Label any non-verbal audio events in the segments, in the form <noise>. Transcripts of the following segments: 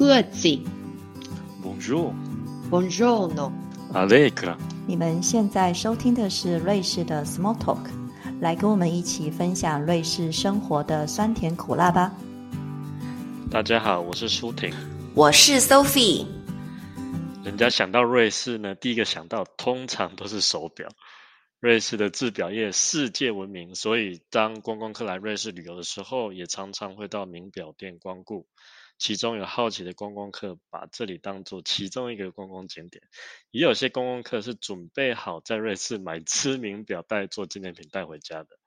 盒子。Bonjour。Buongiorno。Allegra。你们现在收听的是瑞士的 Small Talk，来跟我们一起分享瑞士生活的酸甜苦辣吧。大家好，我是舒婷，我是 Sophie。人家想到瑞士呢，第一个想到通常都是手表。瑞士的制表业世界闻名，所以当观光客来瑞士旅游的时候，也常常会到名表店光顾。其中有好奇的观光客把这里当做其中一个观光景点，也有些观光客是准备好在瑞士买知名表带做纪念品带回家的。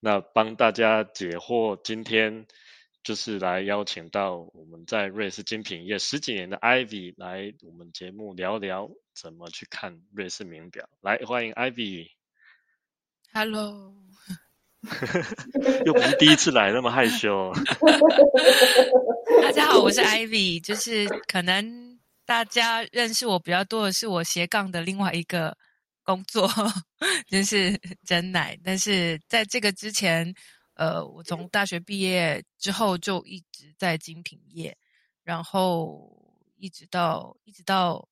那帮大家解惑，今天就是来邀请到我们在瑞士精品业十几年的 Ivy 来我们节目聊聊怎么去看瑞士名表。来，欢迎 Ivy。Hello。<laughs> 又不是第一次来，那么害羞。<laughs> 大家好，我是 Ivy，就是可能大家认识我比较多的是我斜杠的另外一个工作，<laughs> 就是真奶。但是在这个之前，呃，我从大学毕业之后就一直在精品业，然后一直到一直到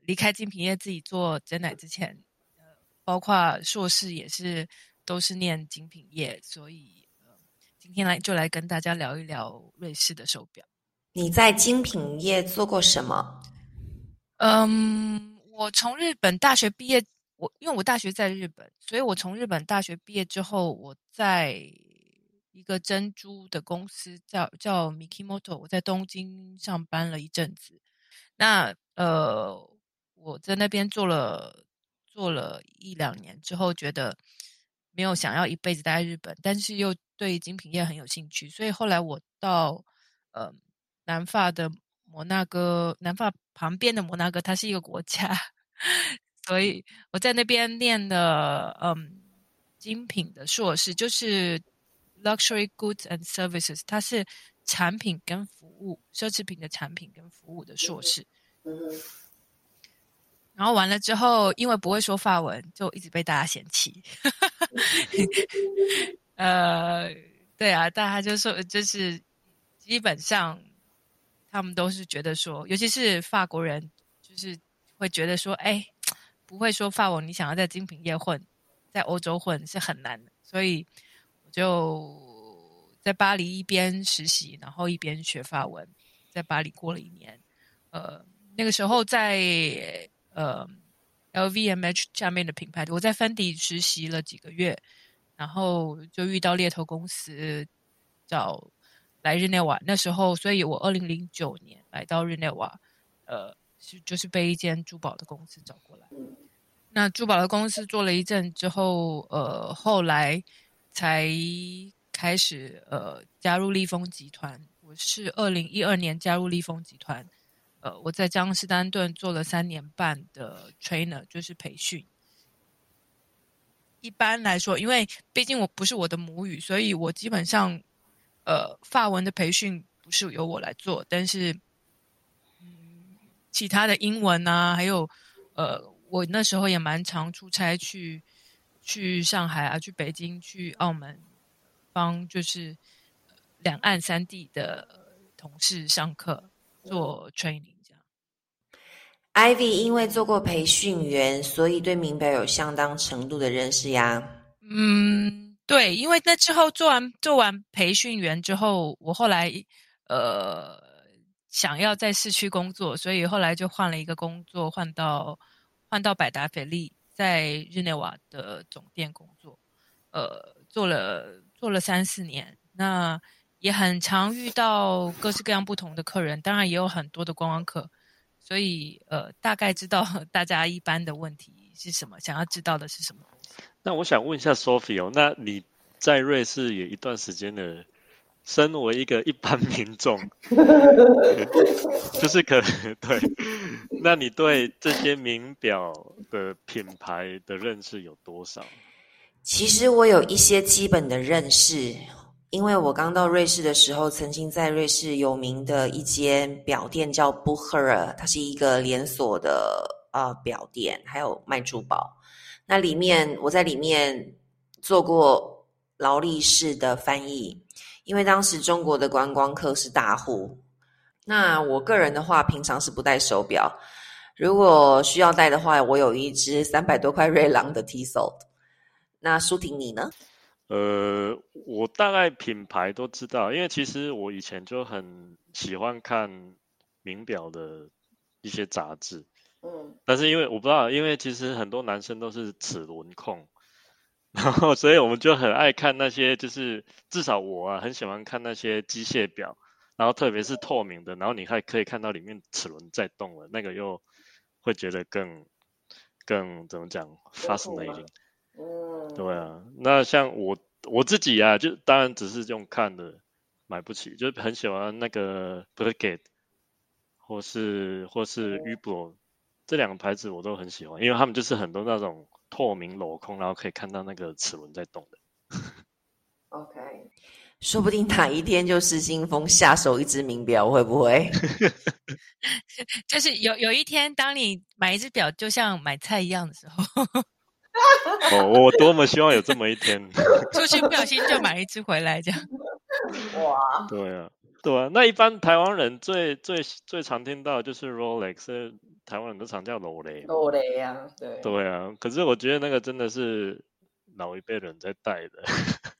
离开精品业自己做真奶之前，呃，包括硕士也是。都是念精品业，所以呃，今天来就来跟大家聊一聊瑞士的手表。你在精品业做过什么？嗯，我从日本大学毕业，我因为我大学在日本，所以我从日本大学毕业之后，我在一个珍珠的公司叫叫 Mikimoto，我在东京上班了一阵子。那呃，我在那边做了做了一两年之后，觉得。没有想要一辈子待在日本，但是又对精品业很有兴趣，所以后来我到呃南法的摩纳哥，南法旁边的摩纳哥，它是一个国家，所以我在那边念的嗯精品的硕士，就是 luxury goods and services，它是产品跟服务，奢侈品的产品跟服务的硕士。然后完了之后，因为不会说法文，就一直被大家嫌弃。<laughs> 呃，对啊，大家就说，就是基本上他们都是觉得说，尤其是法国人，就是会觉得说，哎，不会说法文，你想要在精品业混，在欧洲混是很难的。所以我就在巴黎一边实习，然后一边学法文，在巴黎过了一年。呃，那个时候在。呃，LVMH 下面的品牌，我在 Fendi 实习了几个月，然后就遇到猎头公司找来日内瓦。那时候，所以我二零零九年来到日内瓦，呃，是就是被一间珠宝的公司找过来。那珠宝的公司做了一阵之后，呃，后来才开始呃加入立丰集团。我是二零一二年加入立丰集团。呃，我在江诗丹顿做了三年半的 trainer，就是培训。一般来说，因为毕竟我不是我的母语，所以我基本上，呃，法文的培训不是由我来做，但是，其他的英文啊，还有，呃，我那时候也蛮常出差去，去上海啊，去北京，去澳门，帮就是两岸三地的同事上课。做 training 这样，Ivy 因为做过培训员，所以对名表有相当程度的认识呀。嗯，对，因为那之后做完做完培训员之后，我后来呃想要在市区工作，所以后来就换了一个工作，换到换到百达翡丽，在日内瓦的总店工作，呃，做了做了三四年。那也很常遇到各式各样不同的客人，当然也有很多的观光客，所以呃，大概知道 <laughs> 大家一般的问题是什么，想要知道的是什么。那我想问一下 Sophie 哦，那你在瑞士有一段时间的，身为一个一般民众，<laughs> 就是可能 <laughs> 对，那你对这些名表的品牌的认识有多少？其实我有一些基本的认识。因为我刚到瑞士的时候，曾经在瑞士有名的一间表店叫 Bucher，它是一个连锁的呃表店，还有卖珠宝。那里面我在里面做过劳力士的翻译，因为当时中国的观光客是大户。那我个人的话，平常是不戴手表。如果需要戴的话，我有一只三百多块瑞郎的 Tissot。那舒婷你呢？呃，我大概品牌都知道，因为其实我以前就很喜欢看名表的一些杂志。嗯。但是因为我不知道，因为其实很多男生都是齿轮控，然后所以我们就很爱看那些，就是至少我啊很喜欢看那些机械表，然后特别是透明的，然后你还可以看到里面齿轮在动了，那个又。会觉得更更怎么讲，fascinating。嗯，对啊。那像我我自己啊，就当然只是用看的，买不起，就很喜欢那个 b r i g a d e 或是或是 Uber 这两个牌子，我都很喜欢，因为他们就是很多那种透明镂空，然后可以看到那个齿轮在动的。OK。<laughs> 说不定哪一天就失心疯下手一只名表，会不会？<laughs> 就是有有一天，当你买一只表就像买菜一样的时候，哦，我多么希望有这么一天，<laughs> 出去不小心就买一只回来，这样。哇，对啊，对啊。那一般台湾人最最最常听到就是 Rolex，台湾人都常叫罗雷。罗雷呀，对。对啊，可是我觉得那个真的是老一辈人在戴的。<laughs>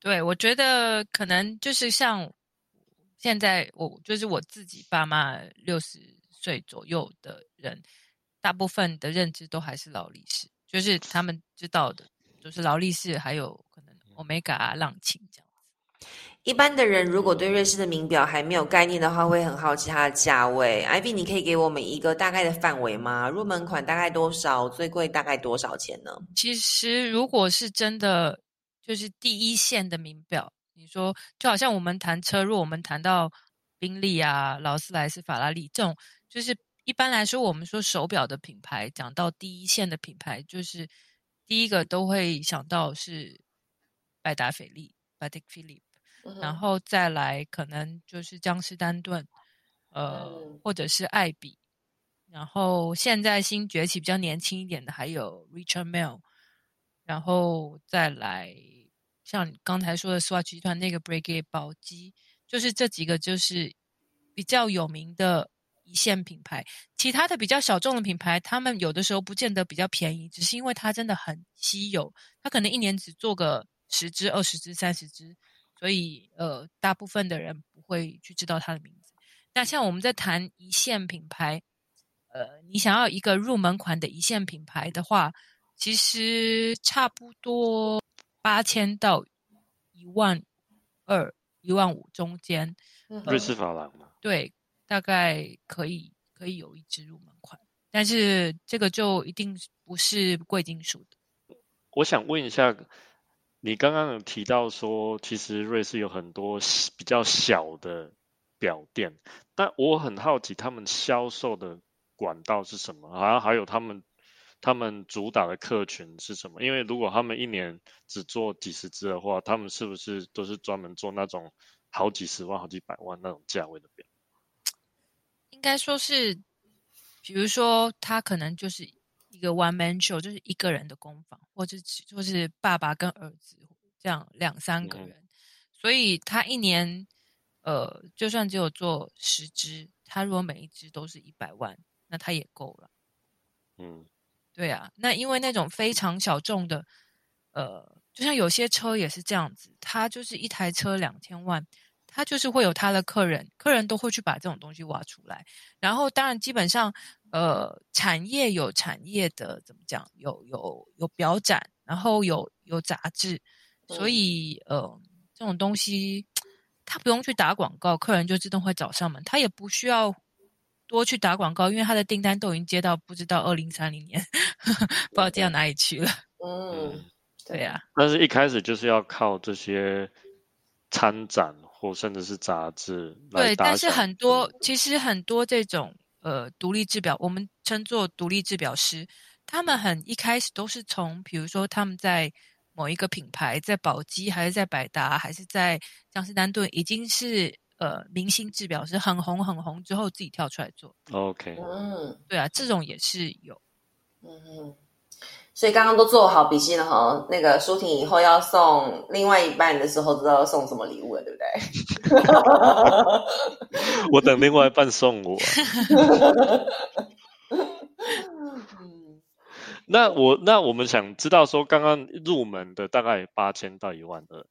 对，我觉得可能就是像现在我就是我自己爸妈六十岁左右的人，大部分的认知都还是劳力士，就是他们知道的，就是劳力士，还有可能 Omega 啊、浪琴这样子。一般的人如果对瑞士的名表还没有概念的话，会很好奇它的价位。Ivy，你可以给我们一个大概的范围吗？入门款大概多少？最贵大概多少钱呢？其实如果是真的。就是第一线的名表，你说就好像我们谈车，如果我们谈到宾利啊、劳斯莱斯、法拉利这种，就是一般来说，我们说手表的品牌，讲到第一线的品牌，就是第一个都会想到是百达翡丽 （Patek Philippe），然后再来可能就是江诗丹顿，呃，或者是爱彼，然后现在新崛起比较年轻一点的还有 Richard Mille，然后再来。像刚才说的 Swatch 集团那个 Breguet 宝玑，就是这几个就是比较有名的一线品牌。其他的比较小众的品牌，他们有的时候不见得比较便宜，只是因为它真的很稀有，它可能一年只做个十支、二十支、三十支，所以呃，大部分的人不会去知道它的名字。那像我们在谈一线品牌，呃，你想要一个入门款的一线品牌的话，其实差不多。八千到一万二、一万五中间，瑞士法郎嘛？对，大概可以可以有一支入门款，但是这个就一定不是贵金属的。我想问一下，你刚刚有提到说，其实瑞士有很多比较小的表店，但我很好奇他们销售的管道是什么，好像还有他们。他们主打的客群是什么？因为如果他们一年只做几十只的话，他们是不是都是专门做那种好几十万、好几百万那种价位的？应该说是，比如说他可能就是一个 one man show，就是一个人的工坊，或者就是爸爸跟儿子这样两三个人，所以他一年呃，就算只有做十只，他如果每一只都是一百万，那他也够了。嗯。对啊，那因为那种非常小众的，呃，就像有些车也是这样子，他就是一台车两千万，它就是会有他的客人，客人都会去把这种东西挖出来。然后当然基本上，呃，产业有产业的怎么讲，有有有表展，然后有有杂志，所以呃，这种东西他不用去打广告，客人就自动会找上门，他也不需要。多去打广告，因为他的订单都已经接到，不知道二零三零年，<laughs> 不知道接到哪里去了。嗯，对呀。但是一开始就是要靠这些参展或甚至是杂志对，但是很多其实很多这种呃独立制表，我们称作独立制表师，他们很一开始都是从，比如说他们在某一个品牌，在宝鸡还是在百达还是在江诗丹顿，已经是。呃，明星制表师很红很红之后自己跳出来做。OK，嗯，对啊，这种也是有。嗯，所以刚刚都做好笔记了哈。那个舒婷以后要送另外一半的时候，知道要送什么礼物了，对不对？<laughs> 我等另外一半送我。<laughs> 那我那我们想知道说，刚刚入门的大概八千到一万二。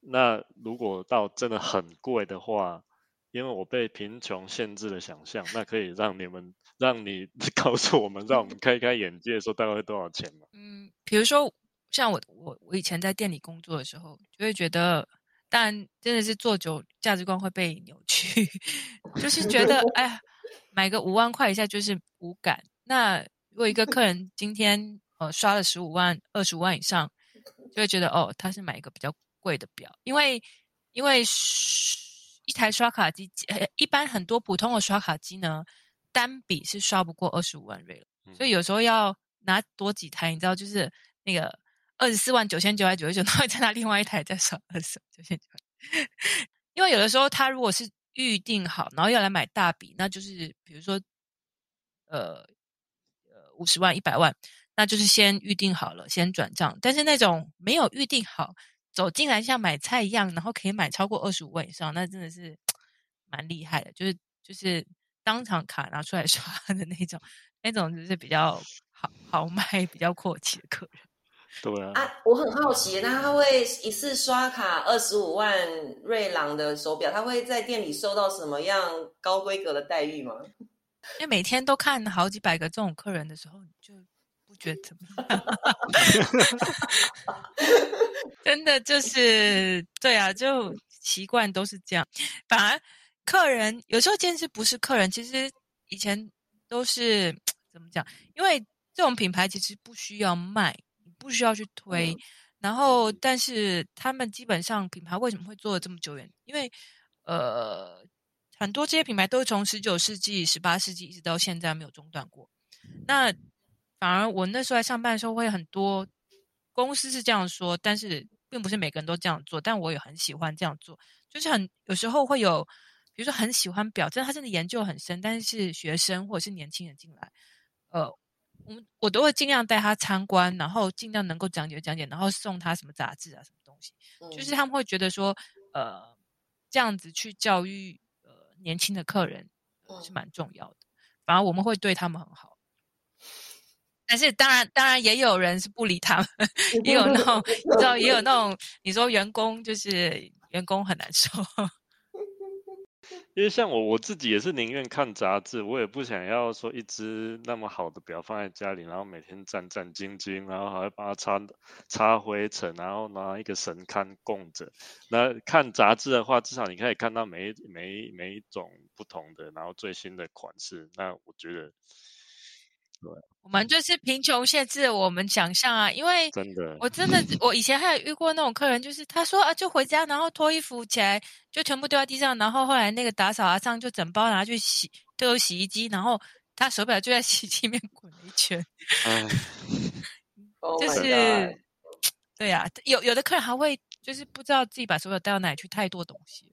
那如果到真的很贵的话，因为我被贫穷限制了想象，那可以让你们让你 <laughs> 告诉我们，让我们开开眼界，说大概会多少钱吗？嗯，比如说像我我我以前在店里工作的时候，就会觉得，但真的是做久，价值观会被扭曲，<laughs> 就是觉得哎，买个五万块以下就是无感。那如果一个客人今天呃刷了十五万、二十五万以上，就会觉得哦，他是买一个比较。贵的表，因为因为一台刷卡机，一般很多普通的刷卡机呢，单笔是刷不过二十五万瑞了，所以有时候要拿多几台，你知道，就是那个二十四万九千九百九十九，然后再拿另外一台再刷二十九千九。<laughs> 因为有的时候他如果是预定好，然后要来买大笔，那就是比如说，呃呃五十万一百万，那就是先预定好了，先转账。但是那种没有预定好。走进来像买菜一样，然后可以买超过二十五万以上，那真的是 <tsk> 蛮厉害的。就是就是当场卡拿出来刷 <laughs> 的那种，那种就是比较豪豪迈、比较阔气的客人。对啊。啊，我很好奇，那他会一次刷卡二十五万瑞郎的手表，他会在店里受到什么样高规格的待遇吗？因为每天都看好几百个这种客人的时候，就不。觉得怎么样？<laughs> 真的就是对啊，就习惯都是这样。反而客人有时候坚持不是客人，其实以前都是怎么讲？因为这种品牌其实不需要卖，不需要去推。然后，但是他们基本上品牌为什么会做的这么久远？因为呃，很多这些品牌都是从十九世纪、十八世纪一直到现在没有中断过。那反而我那时候在上班的时候，会很多公司是这样说，但是并不是每个人都这样做。但我也很喜欢这样做，就是很有时候会有，比如说很喜欢表，真的他真的研究很深，但是学生或者是年轻人进来，呃，我们我都会尽量带他参观，然后尽量能够讲解讲解，然后送他什么杂志啊，什么东西，就是他们会觉得说，呃，这样子去教育呃年轻的客人是蛮重要的。反而我们会对他们很好。但是当然，当然也有人是不理他们，<laughs> 也有那种 <laughs> 你知道，也有那种你说员工就是员工很难受。因为像我我自己也是宁愿看杂志，我也不想要说一只那么好的表放在家里，然后每天战战兢兢，然后还要把它擦擦灰尘，然后拿一个神龛供着。那看杂志的话，至少你可以看到每每每一种不同的，然后最新的款式。那我觉得。我们就是贫穷限制我们想象啊，因为真的，我真的，我以前还有遇过那种客人，就是他说啊，就回家，然后脱衣服起来，就全部丢在地上，然后后来那个打扫阿上就整包拿去洗，丢洗衣机，然后他手表就在洗衣机里面滚了一圈。<laughs> 就是，<tsk> 对呀，有有的客人还会就是不知道自己把手表带到哪里去，太多东西。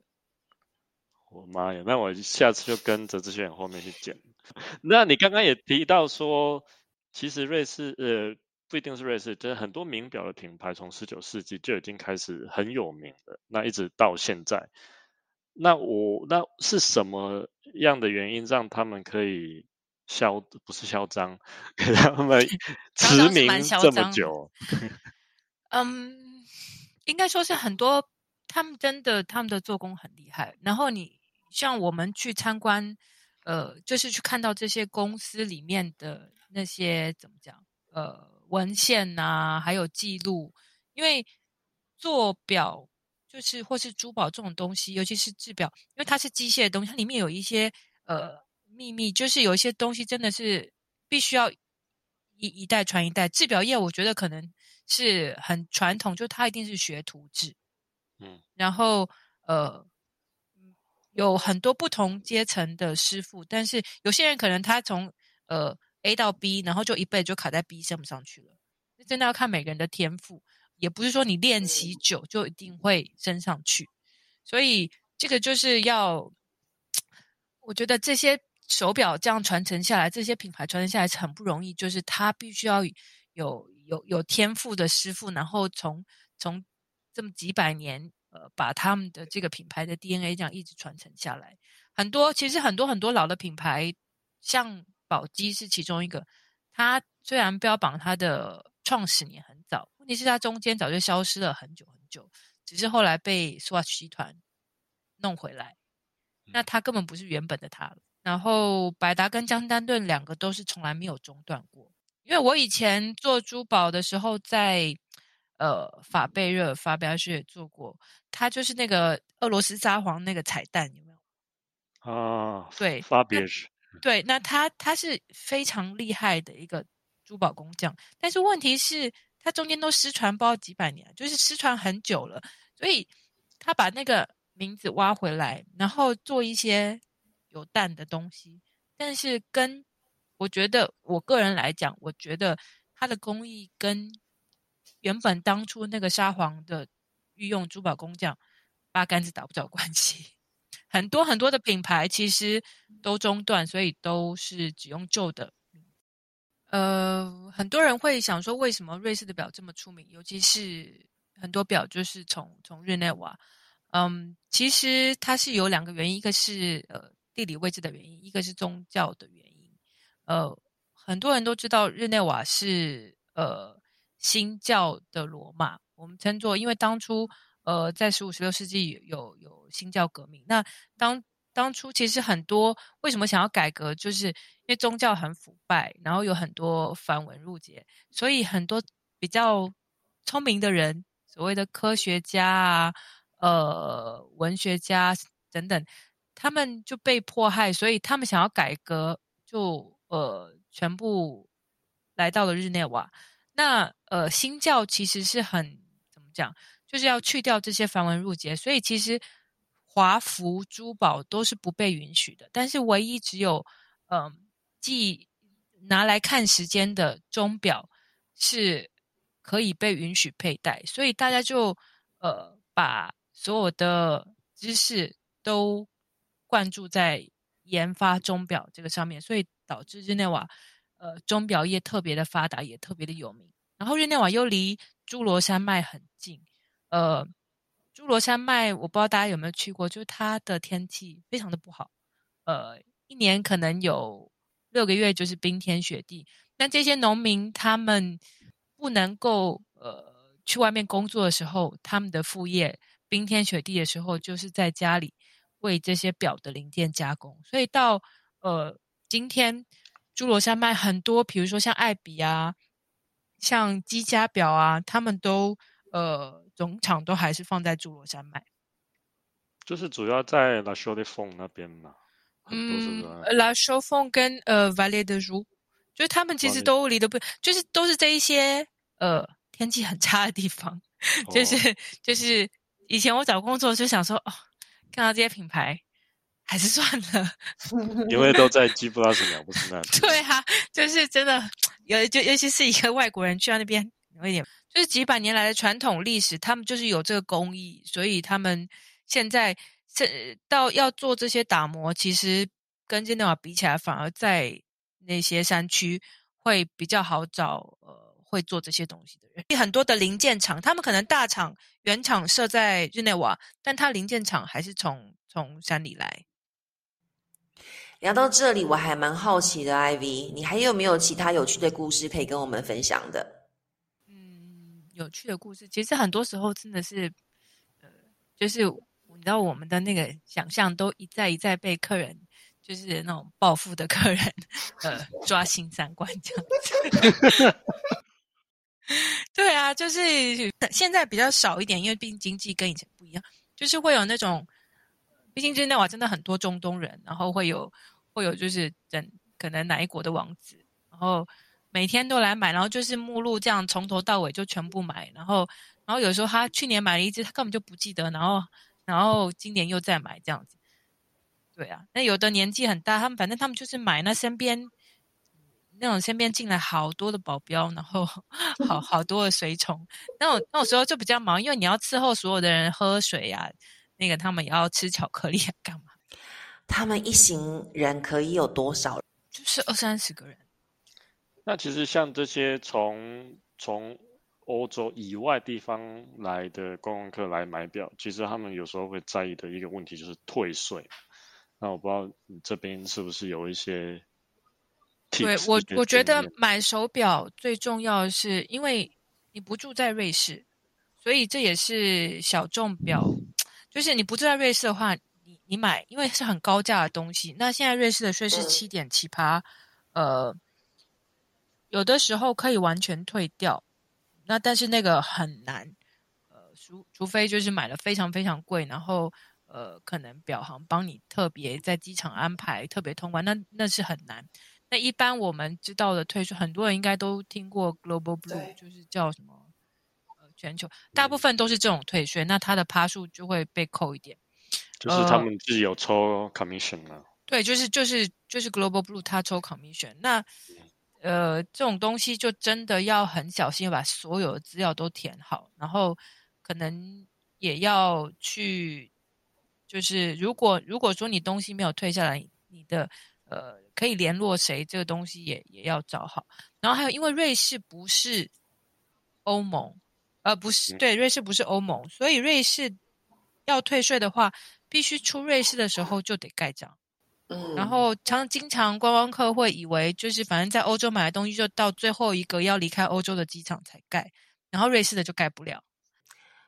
我妈呀，那我下次就跟着这些人后面去捡。<laughs> 那你刚刚也提到说，其实瑞士呃不一定是瑞士，就是很多名表的品牌从十九世纪就已经开始很有名了，那一直到现在，那我那是什么样的原因让他们可以嚣不是嚣张，给他们 <laughs> 驰名这么久？<laughs> 嗯，应该说是很多他们真的他们的做工很厉害，然后你像我们去参观。呃，就是去看到这些公司里面的那些怎么讲？呃，文献呐，还有记录。因为做表就是或是珠宝这种东西，尤其是制表，因为它是机械的东西，它里面有一些呃秘密，就是有一些东西真的是必须要一一代传一代。制表业我觉得可能是很传统，就它一定是学徒制。嗯，然后呃。有很多不同阶层的师傅，但是有些人可能他从呃 A 到 B，然后就一辈子就卡在 B 升不上去了。真的要看每个人的天赋，也不是说你练习久就一定会升上去。所以这个就是要，我觉得这些手表这样传承下来，这些品牌传承下来是很不容易，就是他必须要有有有天赋的师傅，然后从从这么几百年呃把他们的这个品牌的 DNA 这样一直传承下来。很多其实很多很多老的品牌，像宝鸡是其中一个，它虽然标榜它的创始年很早，问题是它中间早就消失了很久很久，只是后来被 Swatch 集团弄回来，那它根本不是原本的它了。然后百达跟江丹顿两个都是从来没有中断过，因为我以前做珠宝的时候，在呃法贝热法表师也做过，他就是那个俄罗斯沙皇那个彩蛋有没有？啊，对，法别是，对，那他他是非常厉害的一个珠宝工匠，但是问题是，他中间都失传不知道几百年，就是失传很久了，所以他把那个名字挖回来，然后做一些。有蛋的东西，但是跟我觉得我个人来讲，我觉得它的工艺跟原本当初那个沙皇的御用珠宝工匠八竿子打不着关系。<laughs> 很多很多的品牌其实都中断，所以都是只用旧的。呃，很多人会想说，为什么瑞士的表这么出名？尤其是很多表就是从从日内瓦。嗯，其实它是有两个原因，一个是呃。地理位置的原因，一个是宗教的原因。呃，很多人都知道日内瓦是呃新教的罗马，我们称作，因为当初呃在十五、十六世纪有有新教革命。那当当初其实很多为什么想要改革，就是因为宗教很腐败，然后有很多繁文缛节，所以很多比较聪明的人，所谓的科学家啊、呃文学家等等。他们就被迫害，所以他们想要改革，就呃全部来到了日内瓦。那呃新教其实是很怎么讲，就是要去掉这些繁文缛节，所以其实华服珠宝都是不被允许的。但是唯一只有嗯既拿来看时间的钟表是可以被允许佩戴，所以大家就呃把所有的知识都。灌注在研发钟表这个上面，所以导致日内瓦呃钟表业特别的发达，也特别的有名。然后日内瓦又离侏罗山脉很近，呃，侏罗山脉我不知道大家有没有去过，就是它的天气非常的不好，呃，一年可能有六个月就是冰天雪地。那这些农民他们不能够呃去外面工作的时候，他们的副业冰天雪地的时候就是在家里。为这些表的零件加工，所以到呃今天，侏罗山脉很多，比如说像艾比啊，像积家表啊，他们都呃总厂都还是放在侏罗山脉，就是主要在拉修的峰那边嘛。嗯拉修峰跟呃 Valley 的如，就是他们其实都离得不，就是都是这一些呃天气很差的地方，<laughs> 就是就是以前我找工作就想说哦。看到这些品牌，还是算了，因为都在基布拉斯鸟不是那。<laughs> 对啊，就是真的有，就尤其是一个外国人去到那边，有一点就是几百年来的传统历史，他们就是有这个工艺，所以他们现在这到要做这些打磨，其实跟日内瓦比起来，反而在那些山区会比较好找。呃。会做这些东西的人，很多的零件厂，他们可能大厂原厂设在日内瓦，但它零件厂还是从从山里来。聊到这里，我还蛮好奇的，IV，你还有没有其他有趣的故事可以跟我们分享的？嗯，有趣的故事，其实很多时候真的是，呃，就是你知道，我们的那个想象都一再一再被客人，就是那种暴富的客人，<laughs> 呃，抓心三观这样子。<laughs> 对啊，就是现在比较少一点，因为毕竟经济跟以前不一样，就是会有那种，毕竟日内瓦真的很多中东人，然后会有会有就是整可能哪一国的王子，然后每天都来买，然后就是目录这样从头到尾就全部买，然后然后有时候他去年买了一只，他根本就不记得，然后然后今年又再买这样子，对啊，那有的年纪很大，他们反正他们就是买，那身边。那种身边进来好多的保镖，然后 <laughs> 好好多的随从，那种那种时候就比较忙，因为你要伺候所有的人喝水呀，那个他们也要吃巧克力干嘛？他们一行人可以有多少？就是二三十个人。那其实像这些从从欧洲以外地方来的观光客来买表，其实他们有时候会在意的一个问题就是退税。那我不知道你这边是不是有一些？对我，我觉得买手表最重要的是，因为你不住在瑞士，所以这也是小众表。就是你不住在瑞士的话，你你买，因为是很高价的东西。那现在瑞士的税是七点七趴，呃，有的时候可以完全退掉，那但是那个很难，呃，除除非就是买了非常非常贵，然后呃，可能表行帮你特别在机场安排特别通关，那那是很难。那一般我们知道的退税，很多人应该都听过 Global Blue，就是叫什么呃全球，大部分都是这种退税，那它的趴数就会被扣一点。就是他们自己有抽 commission 啊。对，就是就是就是 Global Blue 它抽 commission，那呃这种东西就真的要很小心，把所有的资料都填好，然后可能也要去，就是如果如果说你东西没有退下来，你的。呃，可以联络谁？这个东西也也要找好。然后还有，因为瑞士不是欧盟，呃，不是对，瑞士不是欧盟，所以瑞士要退税的话，必须出瑞士的时候就得盖章。嗯，然后常经常观光客会以为，就是反正在欧洲买的东西，就到最后一个要离开欧洲的机场才盖，然后瑞士的就盖不了。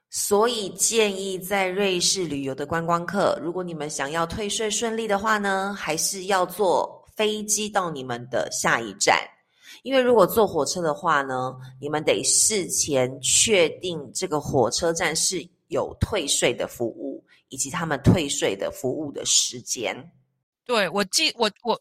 所以建议在瑞士旅游的观光客，如果你们想要退税顺利的话呢，还是要坐飞机到你们的下一站。因为如果坐火车的话呢，你们得事前确定这个火车站是有退税的服务，以及他们退税的服务的时间。对，我记我我，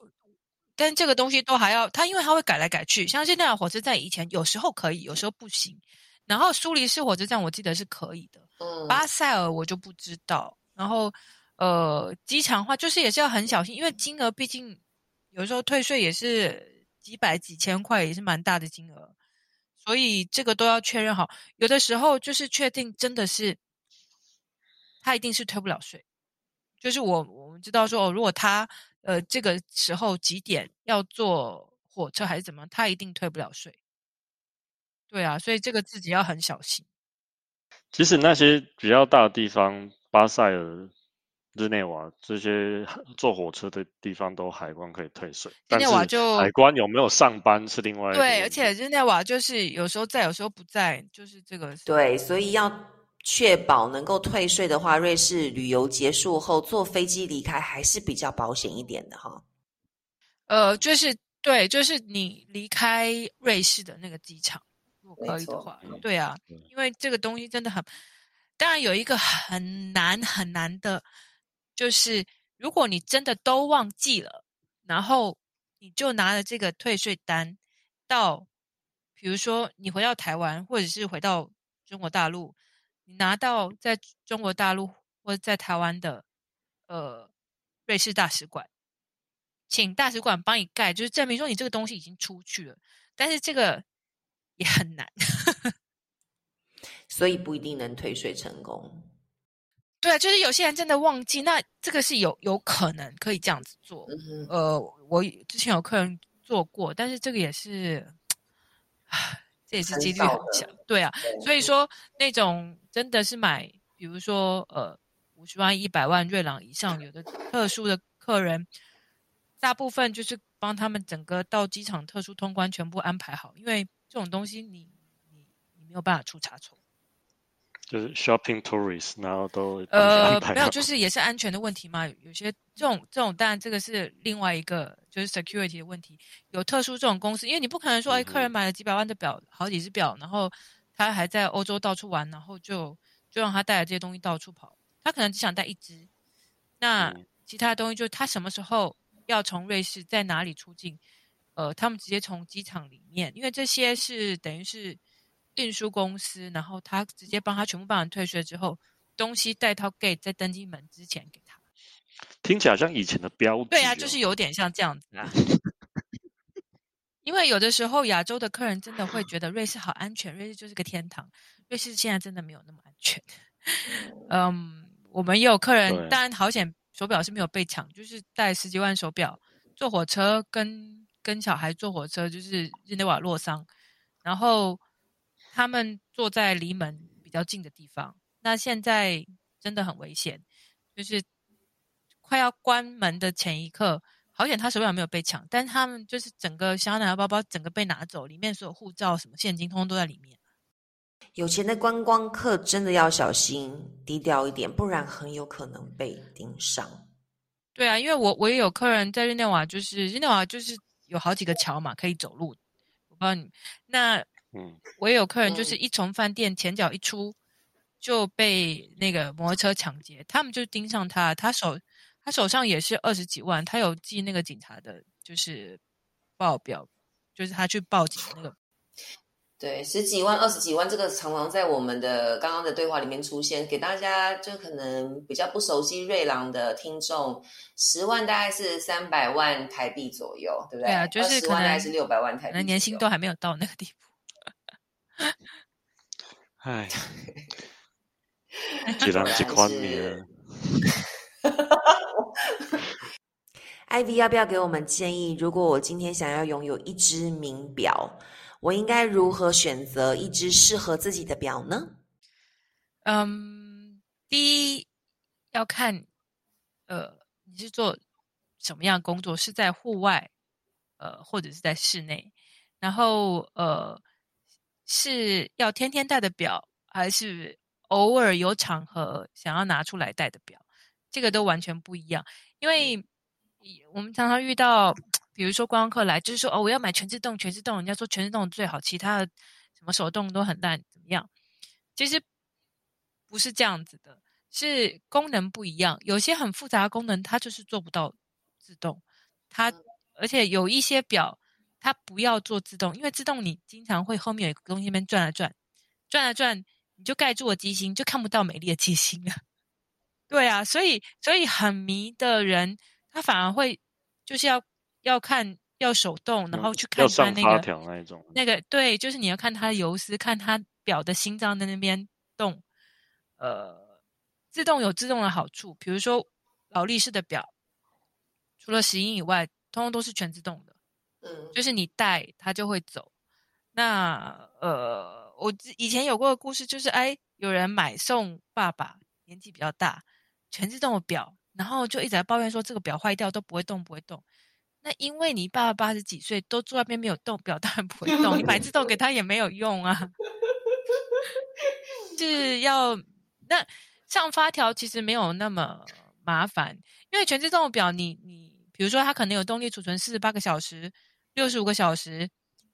但这个东西都还要它，因为它会改来改去。像现在的火车站以前有时候可以，有时候不行。然后苏黎世火车站我记得是可以的，巴塞尔我就不知道。然后呃，机场话就是也是要很小心，因为金额毕竟有时候退税也是几百几千块，也是蛮大的金额，所以这个都要确认好。有的时候就是确定真的是他一定是退不了税，就是我我们知道说哦，如果他呃这个时候几点要坐火车还是怎么，他一定退不了税。对啊，所以这个自己要很小心。其实那些比较大的地方，巴塞尔、日内瓦这些坐火车的地方都海关可以退税。日内瓦就海关有没有上班是另外。对，而且日内瓦就是有时候在，有时候不在，就是这个。对，所以要确保能够退税的话，瑞士旅游结束后坐飞机离开还是比较保险一点的哈。呃，就是对，就是你离开瑞士的那个机场。如果可以的话，对啊，因为这个东西真的很，当然有一个很难很难的，就是如果你真的都忘记了，然后你就拿了这个退税单到，比如说你回到台湾，或者是回到中国大陆，你拿到在中国大陆或者在台湾的呃瑞士大使馆，请大使馆帮你盖，就是证明说你这个东西已经出去了，但是这个。也很难，<laughs> 所以不一定能退税成功。对啊，就是有些人真的忘记，那这个是有有可能可以这样子做。呃，我之前有客人做过，但是这个也是，这也是几率很小。对啊，所以说那种真的是买，比如说呃五十万、一百万瑞朗以上，有的特殊的客人，大部分就是帮他们整个到机场特殊通关全部安排好，因为。这种东西，你你你没有办法出差错，就是 shopping tourist，然后都呃没有，就是也是安全的问题嘛。有些这种这种，当然这个是另外一个就是 security 的问题。有特殊这种公司，因为你不可能说，哎，客人买了几百万的表，好几只表，然后他还在欧洲到处玩，然后就就让他带着这些东西到处跑。他可能只想带一只，那其他的东西就是他什么时候要从瑞士在哪里出境。呃，他们直接从机场里面，因为这些是等于是运输公司，然后他直接帮他全部办完退税之后，东西带到 gate 在登机门之前给他。听起来像以前的标对啊，就是有点像这样子啊。<laughs> 因为有的时候亚洲的客人真的会觉得瑞士好安全，瑞士就是个天堂。瑞士现在真的没有那么安全。<laughs> 嗯，我们也有客人，当然好险手表是没有被抢，就是带十几万手表坐火车跟。跟小孩坐火车，就是日内瓦洛桑，然后他们坐坐在离门比较近的地方。那现在真的很危险，就是快要关门的前一刻，好险他手表没有被抢，但他们就是整个香奈儿包包整个被拿走，里面所有护照、什么现金，通通都在里面。有钱的观光客真的要小心，低调一点，不然很有可能被盯上。对啊，因为我我也有客人在日内瓦，就是日内瓦就是有好几个桥嘛，可以走路。我不知道你那，嗯，我也有客人就是一从饭店前脚一出就被那个摩托车抢劫，他们就盯上他，他手他手上也是二十几万，他有记那个警察的，就是报表，就是他去报警那个。<laughs> 对，十几万、二十几万，这个常常在我们的刚刚的对话里面出现。给大家就可能比较不熟悉瑞郎的听众，十万大概是三百万台币左右，对不对？对啊，就是可能大概是六百万台币，可能年薪都还没有到那个地步。唉，几两几宽面。Ivy 要不要给我们建议？如果我今天想要拥有一只名表？我应该如何选择一只适合自己的表呢？嗯，第一要看，呃，你是做什么样工作？是在户外，呃，或者是在室内？然后，呃，是要天天戴的表，还是偶尔有场合想要拿出来戴的表？这个都完全不一样。因为我们常常遇到。比如说观光客来，就是说哦，我要买全自动，全自动。人家说全自动最好，其他的什么手动都很烂，怎么样？其实不是这样子的，是功能不一样。有些很复杂的功能，它就是做不到自动。它而且有一些表，它不要做自动，因为自动你经常会后面有一个东西那边转啊转，转啊转，你就盖住了机芯，就看不到美丽的机芯了。<laughs> 对啊，所以所以很迷的人，他反而会就是要。要看要手动，然后去看它那个那种那个对，就是你要看它的游丝，看它表的心脏在那边动。呃，自动有自动的好处，比如说劳力士的表，除了石英以外，通通都是全自动的。嗯，就是你戴它就会走。那呃，我以前有过的故事就是，哎，有人买送爸爸，年纪比较大，全自动的表，然后就一直在抱怨说这个表坏掉都不会动，不会动。那因为你爸爸八十几岁都坐那边没有动，表当然不会动。你买自动给他也没有用啊，是要那上发条其实没有那么麻烦，因为全自动的表你你比如说它可能有动力储存四十八个小时、六十五个小时，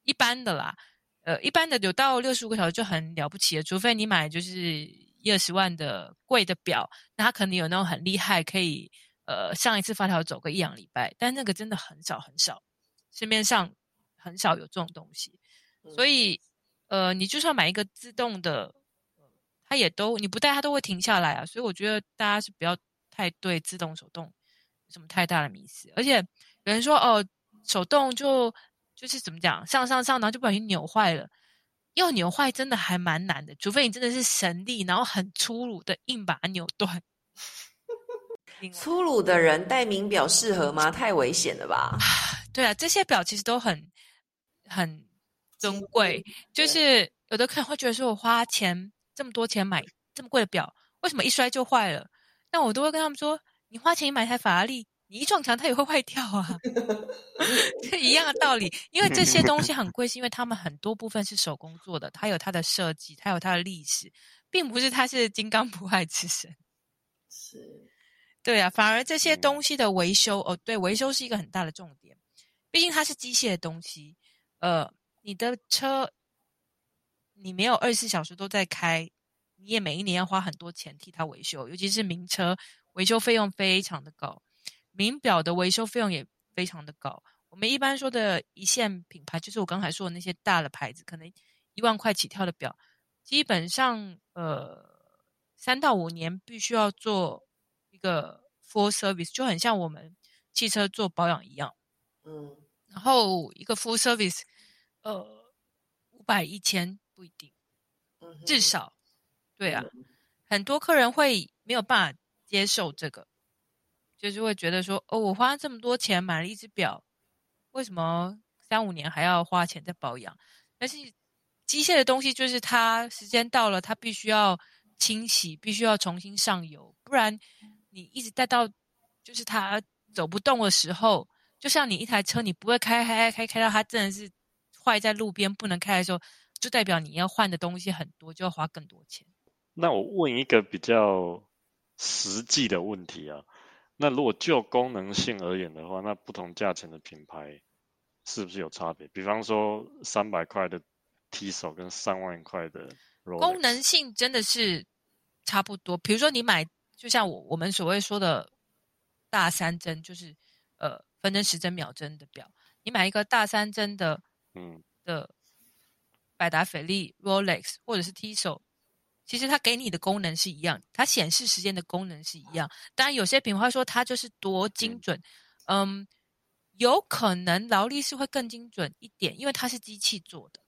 一般的啦，呃，一般的有到六十五个小时就很了不起了，除非你买就是一二十万的贵的表，那它可能有那种很厉害可以。呃，上一次发条走个一两礼拜，但那个真的很少很少，市面上很少有这种东西，所以呃，你就算买一个自动的，它也都你不带它都会停下来啊。所以我觉得大家是不要太对自动手动有什么太大的迷思。而且有人说哦，手动就就是怎么讲，上上上，然后就不小心扭坏了，要扭坏真的还蛮难的，除非你真的是神力，然后很粗鲁的硬把它扭断。<laughs> 粗鲁的人戴名表适合吗？太危险了吧！对啊，这些表其实都很很珍贵。就是有的客人会觉得说，我花钱这么多钱买这么贵的表，为什么一摔就坏了？那我都会跟他们说，你花钱买台法拉利，你一撞墙它也会坏掉啊，<laughs> 这一样的道理。因为这些东西很贵，是因为它们很多部分是手工做的，它有它的设计，它有它的历史，并不是它是金刚不坏之身。是。对啊，反而这些东西的维修哦，对，维修是一个很大的重点。毕竟它是机械的东西，呃，你的车你没有二十四小时都在开，你也每一年要花很多钱替它维修，尤其是名车，维修费用非常的高，名表的维修费用也非常的高。我们一般说的一线品牌，就是我刚才说的那些大的牌子，可能一万块起跳的表，基本上呃三到五年必须要做。一个 full service 就很像我们汽车做保养一样，嗯，然后一个 full service，呃，五百一千不一定，嗯，至少，对啊，很多客人会没有办法接受这个，就是会觉得说，哦，我花这么多钱买了一只表，为什么三五年还要花钱在保养？但是机械的东西就是它时间到了，它必须要清洗，必须要重新上油，不然你一直带到就是它走不动的时候，就像你一台车，你不会开开开开到它真的是坏在路边不能开的时候，就代表你要换的东西很多，就要花更多钱。那我问一个比较实际的问题啊，那如果就功能性而言的话，那不同价钱的品牌是不是有差别？比方说三百块的。T 手跟三万块的功能性真的是差不多。比如说你买，就像我我们所谓说的大三针，就是呃分针、时针、秒针的表。你买一个大三针的，嗯的百达翡丽、Rolex 或者是 T 手，其实它给你的功能是一样，它显示时间的功能是一样。当然有些品牌说它就是多精准，嗯，有可能劳力士会更精准一点，因为它是机器做的。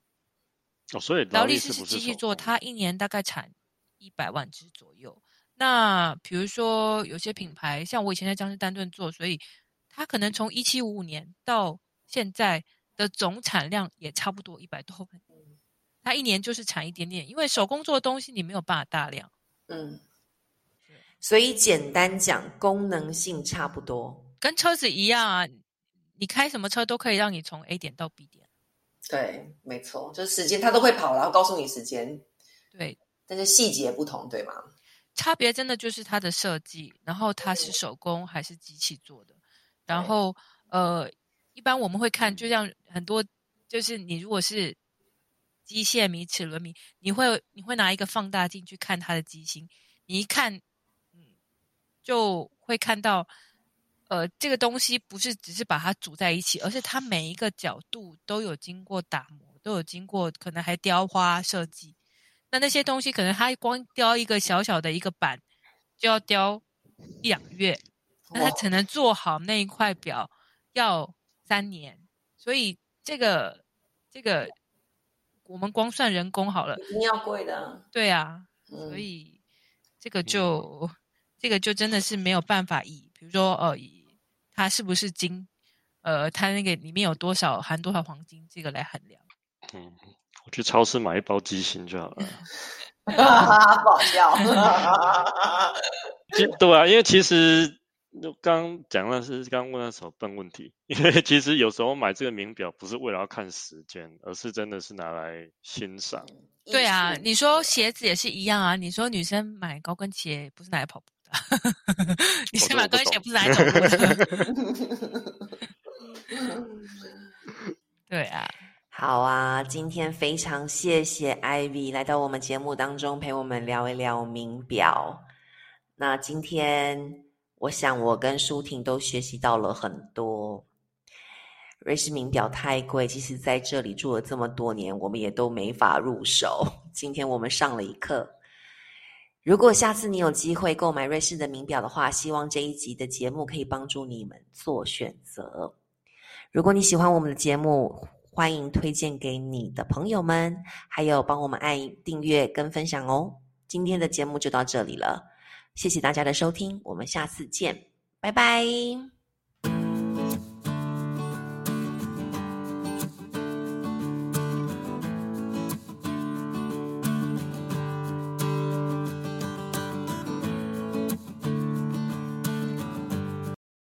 哦，所以劳力士是机器做，它一年大概产一百万只左右。那比如说有些品牌，像我以前在江诗丹顿做，所以它可能从一七五五年到现在的总产量也差不多一百多万。它一年就是产一点点，因为手工做的东西你没有办法大量。嗯，所以简单讲，功能性差不多，跟车子一样啊，你开什么车都可以让你从 A 点到 B 点。对，没错，就是时间它都会跑，然后告诉你时间。对，但是细节不同，对吗？差别真的就是它的设计，然后它是手工还是机器做的。然后呃，一般我们会看，就像很多，就是你如果是机械迷、齿轮迷，你会你会拿一个放大镜去看它的机芯，你一看，嗯，就会看到。呃，这个东西不是只是把它组在一起，而是它每一个角度都有经过打磨，都有经过可能还雕花设计。那那些东西可能它光雕一个小小的一个板，就要雕一两个月。那它才能做好那一块表，要三年。所以这个这个，我们光算人工好了，一定要贵的。对啊，所以这个就这个就真的是没有办法以，比如说呃以。它是不是金？呃，它那个里面有多少含多少黄金？这个来衡量。嗯，我去超市买一包鸡心就好了。<laughs> 不好笑。<laughs> 对啊，因为其实刚讲的是刚问那什么笨问题，<laughs> 因为其实有时候买这个名表不是为了要看时间，而是真的是拿来欣赏。对啊，你说鞋子也是一样啊。你说女生买高跟鞋不是拿来跑步的。<laughs> 你先买高跟鞋不是拿来跑步的？<laughs> 对啊，好啊，今天非常谢谢 Ivy 来到我们节目当中陪我们聊一聊名表。那今天我想我跟舒婷都学习到了很多。瑞士名表太贵，其实在这里住了这么多年，我们也都没法入手。<laughs> 今天我们上了一课。如果下次你有机会购买瑞士的名表的话，希望这一集的节目可以帮助你们做选择。如果你喜欢我们的节目，欢迎推荐给你的朋友们，还有帮我们按订阅跟分享哦。今天的节目就到这里了，谢谢大家的收听，我们下次见，拜拜。